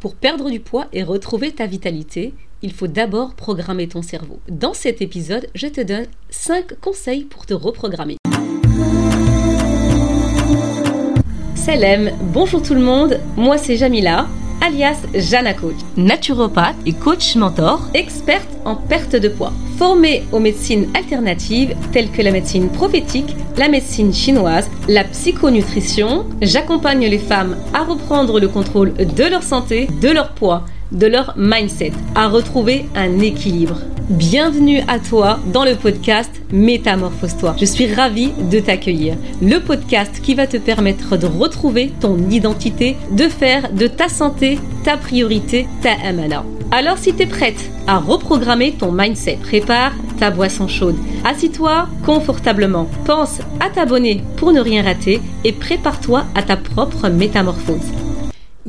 Pour perdre du poids et retrouver ta vitalité, il faut d'abord programmer ton cerveau. Dans cet épisode, je te donne 5 conseils pour te reprogrammer. Salam, bonjour tout le monde, moi c'est Jamila, alias Jana Coach, naturopathe et coach mentor, experte en perte de poids, formée aux médecines alternatives telles que la médecine prophétique, la médecine chinoise, la psychonutrition. J'accompagne les femmes à reprendre le contrôle de leur santé, de leur poids, de leur mindset, à retrouver un équilibre. Bienvenue à toi dans le podcast Métamorphose-toi. Je suis ravie de t'accueillir. Le podcast qui va te permettre de retrouver ton identité, de faire de ta santé ta priorité, ta amana. Alors si tu es prête à reprogrammer ton mindset, prépare ta boisson chaude. Assis-toi confortablement. Pense à t'abonner pour ne rien rater et prépare-toi à ta propre métamorphose.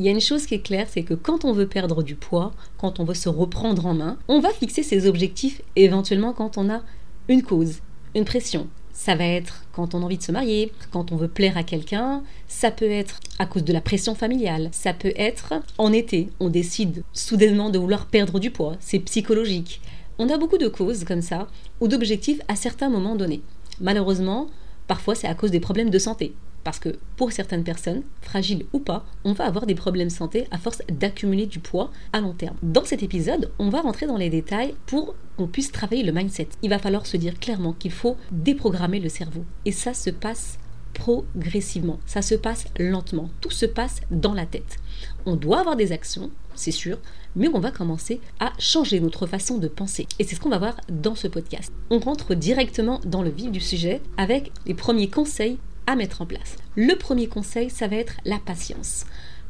Il y a une chose qui est claire, c'est que quand on veut perdre du poids, quand on veut se reprendre en main, on va fixer ses objectifs éventuellement quand on a une cause, une pression. Ça va être quand on a envie de se marier, quand on veut plaire à quelqu'un, ça peut être à cause de la pression familiale, ça peut être en été, on décide soudainement de vouloir perdre du poids, c'est psychologique. On a beaucoup de causes comme ça, ou d'objectifs à certains moments donnés. Malheureusement, parfois c'est à cause des problèmes de santé. Parce que pour certaines personnes, fragiles ou pas, on va avoir des problèmes santé à force d'accumuler du poids à long terme. Dans cet épisode, on va rentrer dans les détails pour qu'on puisse travailler le mindset. Il va falloir se dire clairement qu'il faut déprogrammer le cerveau. Et ça se passe progressivement. Ça se passe lentement. Tout se passe dans la tête. On doit avoir des actions, c'est sûr, mais on va commencer à changer notre façon de penser. Et c'est ce qu'on va voir dans ce podcast. On rentre directement dans le vif du sujet avec les premiers conseils à mettre en place. Le premier conseil, ça va être la patience.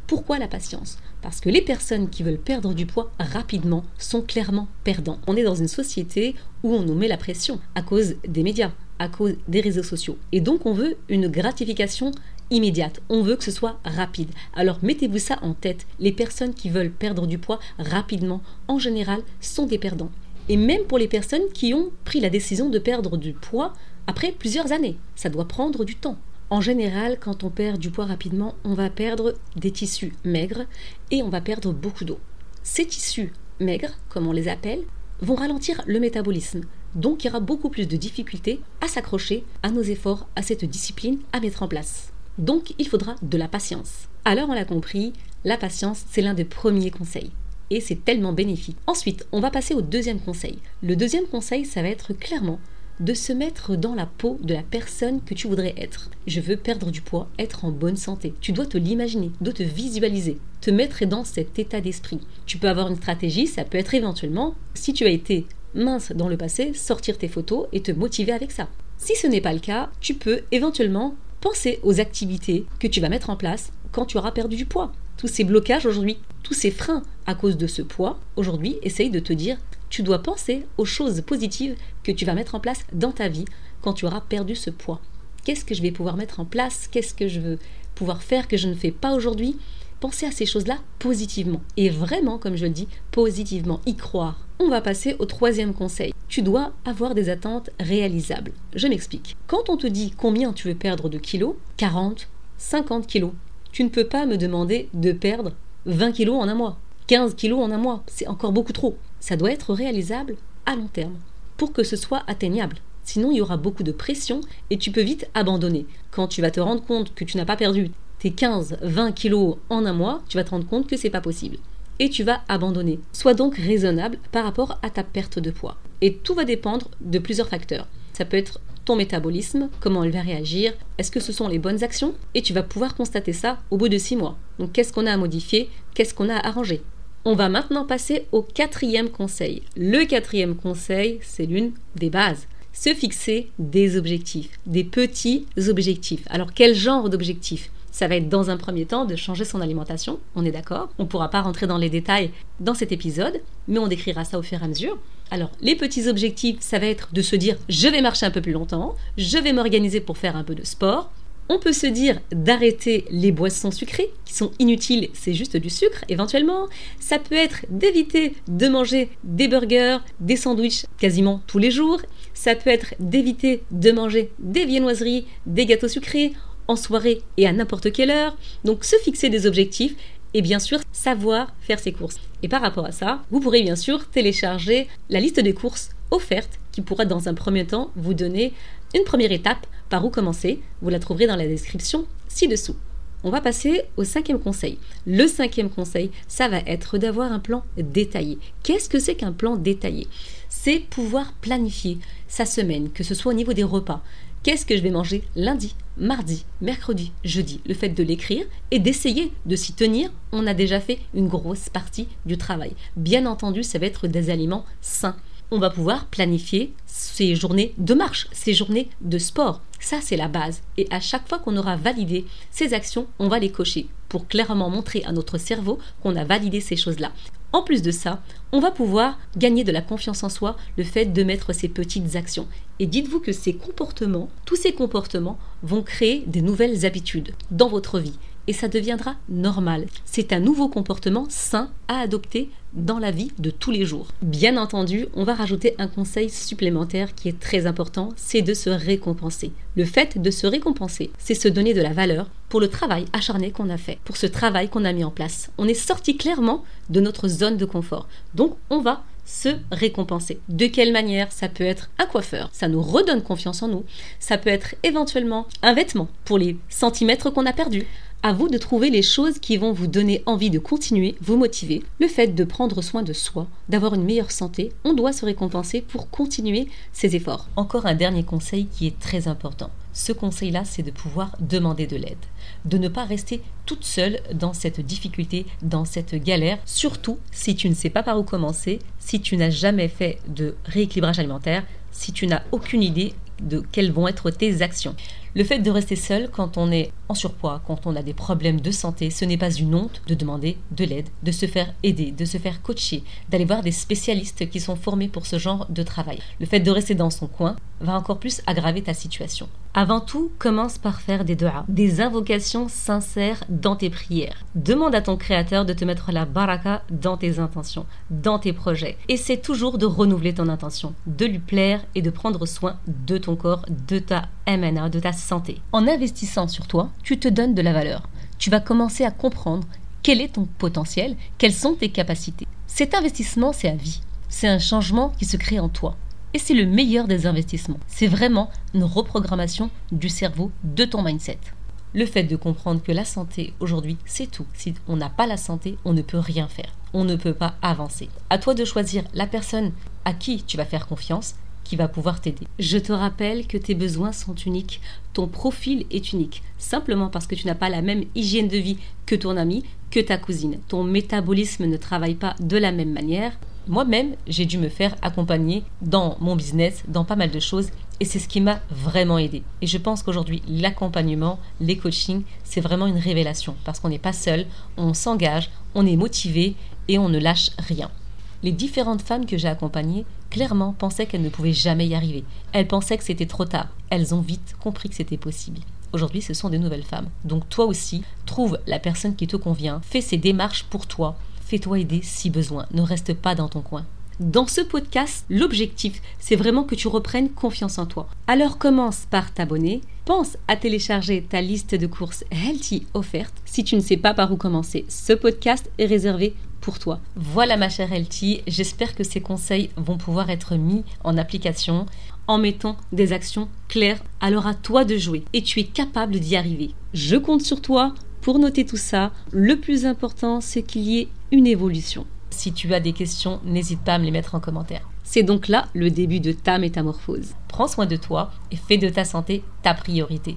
Pourquoi la patience? Parce que les personnes qui veulent perdre du poids rapidement sont clairement perdants. On est dans une société où on nous met la pression à cause des médias, à cause des réseaux sociaux. Et donc on veut une gratification immédiate. On veut que ce soit rapide. Alors mettez-vous ça en tête. Les personnes qui veulent perdre du poids rapidement, en général, sont des perdants. Et même pour les personnes qui ont pris la décision de perdre du poids après plusieurs années. Ça doit prendre du temps. En général, quand on perd du poids rapidement, on va perdre des tissus maigres et on va perdre beaucoup d'eau. Ces tissus maigres, comme on les appelle, vont ralentir le métabolisme. Donc il y aura beaucoup plus de difficultés à s'accrocher à nos efforts, à cette discipline à mettre en place. Donc il faudra de la patience. Alors on l'a compris, la patience, c'est l'un des premiers conseils. Et c'est tellement bénéfique. Ensuite, on va passer au deuxième conseil. Le deuxième conseil, ça va être clairement de se mettre dans la peau de la personne que tu voudrais être. Je veux perdre du poids, être en bonne santé. Tu dois te l'imaginer, dois te visualiser, te mettre dans cet état d'esprit. Tu peux avoir une stratégie, ça peut être éventuellement, si tu as été mince dans le passé, sortir tes photos et te motiver avec ça. Si ce n'est pas le cas, tu peux éventuellement penser aux activités que tu vas mettre en place quand tu auras perdu du poids. Tous ces blocages aujourd'hui, tous ces freins à cause de ce poids, aujourd'hui, essaye de te dire tu dois penser aux choses positives que tu vas mettre en place dans ta vie quand tu auras perdu ce poids. Qu'est-ce que je vais pouvoir mettre en place? Qu'est-ce que je veux pouvoir faire que je ne fais pas aujourd'hui? Pensez à ces choses-là positivement. Et vraiment, comme je le dis, positivement, y croire. On va passer au troisième conseil. Tu dois avoir des attentes réalisables. Je m'explique. Quand on te dit combien tu veux perdre de kilos, 40, 50 kilos, tu ne peux pas me demander de perdre 20 kilos en un mois. 15 kilos en un mois, c'est encore beaucoup trop. Ça doit être réalisable à long terme pour que ce soit atteignable. Sinon, il y aura beaucoup de pression et tu peux vite abandonner. Quand tu vas te rendre compte que tu n'as pas perdu tes 15-20 kilos en un mois, tu vas te rendre compte que c'est pas possible. Et tu vas abandonner. Sois donc raisonnable par rapport à ta perte de poids. Et tout va dépendre de plusieurs facteurs. Ça peut être ton métabolisme, comment il va réagir, est-ce que ce sont les bonnes actions? Et tu vas pouvoir constater ça au bout de 6 mois. Donc qu'est-ce qu'on a à modifier? Qu'est-ce qu'on a à arranger? On va maintenant passer au quatrième conseil. Le quatrième conseil, c'est l'une des bases. Se fixer des objectifs, des petits objectifs. Alors quel genre d'objectifs ça va être dans un premier temps de changer son alimentation, on est d'accord? On ne pourra pas rentrer dans les détails dans cet épisode, mais on décrira ça au fur et à mesure. Alors, les petits objectifs, ça va être de se dire je vais marcher un peu plus longtemps, je vais m'organiser pour faire un peu de sport, on peut se dire d'arrêter les boissons sucrées qui sont inutiles, c'est juste du sucre éventuellement. Ça peut être d'éviter de manger des burgers, des sandwichs quasiment tous les jours. Ça peut être d'éviter de manger des viennoiseries, des gâteaux sucrés en soirée et à n'importe quelle heure. Donc se fixer des objectifs et bien sûr savoir faire ses courses. Et par rapport à ça, vous pourrez bien sûr télécharger la liste des courses offertes qui pourra dans un premier temps vous donner une première étape par où commencer? Vous la trouverez dans la description ci-dessous. On va passer au cinquième conseil. Le cinquième conseil, ça va être d'avoir un plan détaillé. Qu'est-ce que c'est qu'un plan détaillé? C'est pouvoir planifier sa semaine, que ce soit au niveau des repas. Qu'est-ce que je vais manger lundi, mardi, mercredi, jeudi? Le fait de l'écrire et d'essayer de s'y tenir, on a déjà fait une grosse partie du travail. Bien entendu, ça va être des aliments sains on va pouvoir planifier ces journées de marche, ces journées de sport. Ça, c'est la base. Et à chaque fois qu'on aura validé ces actions, on va les cocher pour clairement montrer à notre cerveau qu'on a validé ces choses-là. En plus de ça, on va pouvoir gagner de la confiance en soi, le fait de mettre ces petites actions. Et dites-vous que ces comportements, tous ces comportements vont créer des nouvelles habitudes dans votre vie et ça deviendra normal. C'est un nouveau comportement sain à adopter dans la vie de tous les jours. Bien entendu, on va rajouter un conseil supplémentaire qui est très important, c'est de se récompenser. Le fait de se récompenser, c'est se donner de la valeur pour le travail acharné qu'on a fait, pour ce travail qu'on a mis en place. On est sorti clairement de notre zone de confort. Donc on va se récompenser. De quelle manière? Ça peut être un coiffeur, ça nous redonne confiance en nous. Ça peut être éventuellement un vêtement pour les centimètres qu'on a perdus. À vous de trouver les choses qui vont vous donner envie de continuer, vous motiver. Le fait de prendre soin de soi, d'avoir une meilleure santé, on doit se récompenser pour continuer ses efforts. Encore un dernier conseil qui est très important. Ce conseil-là, c'est de pouvoir demander de l'aide. De ne pas rester toute seule dans cette difficulté, dans cette galère, surtout si tu ne sais pas par où commencer, si tu n'as jamais fait de rééquilibrage alimentaire, si tu n'as aucune idée de quelles vont être tes actions. Le fait de rester seul quand on est en surpoids, quand on a des problèmes de santé, ce n'est pas une honte de demander de l'aide, de se faire aider, de se faire coacher, d'aller voir des spécialistes qui sont formés pour ce genre de travail. Le fait de rester dans son coin va encore plus aggraver ta situation. Avant tout, commence par faire des doigts, des invocations sincères dans tes prières. Demande à ton créateur de te mettre la baraka dans tes intentions, dans tes projets. Essaie toujours de renouveler ton intention, de lui plaire et de prendre soin de ton corps, de ta MNA, de ta En investissant sur toi, tu te donnes de la valeur. Tu vas commencer à comprendre quel est ton potentiel, quelles sont tes capacités. Cet investissement, c'est à vie. C'est un changement qui se crée en toi. Et c'est le meilleur des investissements. C'est vraiment une reprogrammation du cerveau, de ton mindset. Le fait de comprendre que la santé aujourd'hui, c'est tout. Si on n'a pas la santé, on ne peut rien faire. On ne peut pas avancer. À toi de choisir la personne à qui tu vas faire confiance va pouvoir t'aider. Je te rappelle que tes besoins sont uniques, ton profil est unique, simplement parce que tu n'as pas la même hygiène de vie que ton ami, que ta cousine. Ton métabolisme ne travaille pas de la même manière. Moi-même, j'ai dû me faire accompagner dans mon business, dans pas mal de choses, et c'est ce qui m'a vraiment aidé. Et je pense qu'aujourd'hui, l'accompagnement, les coachings, c'est vraiment une révélation, parce qu'on n'est pas seul, on s'engage, on est motivé et on ne lâche rien. Les différentes femmes que j'ai accompagnées, clairement, pensaient qu'elles ne pouvaient jamais y arriver. Elles pensaient que c'était trop tard. Elles ont vite compris que c'était possible. Aujourd'hui, ce sont des nouvelles femmes. Donc toi aussi, trouve la personne qui te convient, fais ces démarches pour toi, fais-toi aider si besoin, ne reste pas dans ton coin. Dans ce podcast, l'objectif, c'est vraiment que tu reprennes confiance en toi. Alors commence par t'abonner, pense à télécharger ta liste de courses Healthy offerte si tu ne sais pas par où commencer. Ce podcast est réservé Voilà ma chère Healthy, j'espère que ces conseils vont pouvoir être mis en application en mettant des actions claires. Alors à toi de jouer et tu es capable d'y arriver. Je compte sur toi pour noter tout ça. Le plus important, c'est qu'il y ait une évolution. Si tu as des questions, n'hésite pas à me les mettre en commentaire. C'est donc là le début de ta métamorphose. Prends soin de toi et fais de ta santé ta priorité.